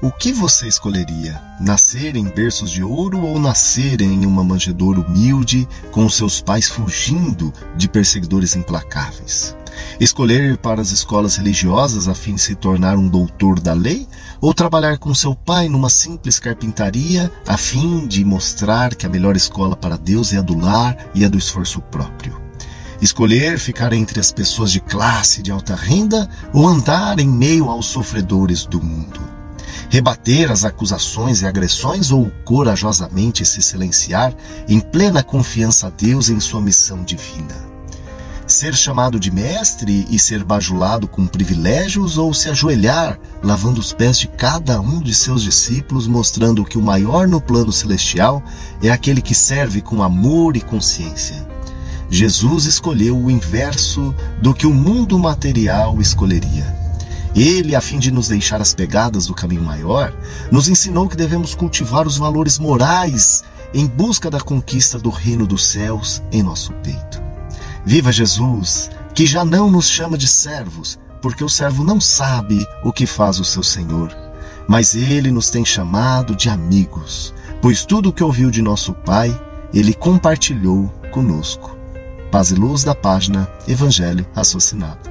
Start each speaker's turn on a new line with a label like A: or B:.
A: O que você escolheria? Nascer em berços de ouro ou nascer em uma manjedoura humilde, com seus pais fugindo de perseguidores implacáveis? Escolher para as escolas religiosas a fim de se tornar um doutor da lei? Ou trabalhar com seu pai numa simples carpintaria a fim de mostrar que a melhor escola para Deus é a do lar e a do esforço próprio? Escolher ficar entre as pessoas de classe de alta renda ou andar em meio aos sofredores do mundo? Rebater as acusações e agressões ou corajosamente se silenciar em plena confiança a Deus em sua missão divina? Ser chamado de mestre e ser bajulado com privilégios ou se ajoelhar, lavando os pés de cada um de seus discípulos, mostrando que o maior no plano celestial é aquele que serve com amor e consciência? Jesus escolheu o inverso do que o mundo material escolheria ele, a fim de nos deixar as pegadas do caminho maior, nos ensinou que devemos cultivar os valores morais em busca da conquista do reino dos céus em nosso peito. Viva Jesus, que já não nos chama de servos, porque o servo não sabe o que faz o seu senhor, mas ele nos tem chamado de amigos, pois tudo o que ouviu de nosso Pai, ele compartilhou conosco. Paz e luz da página Evangelho Raciocinado.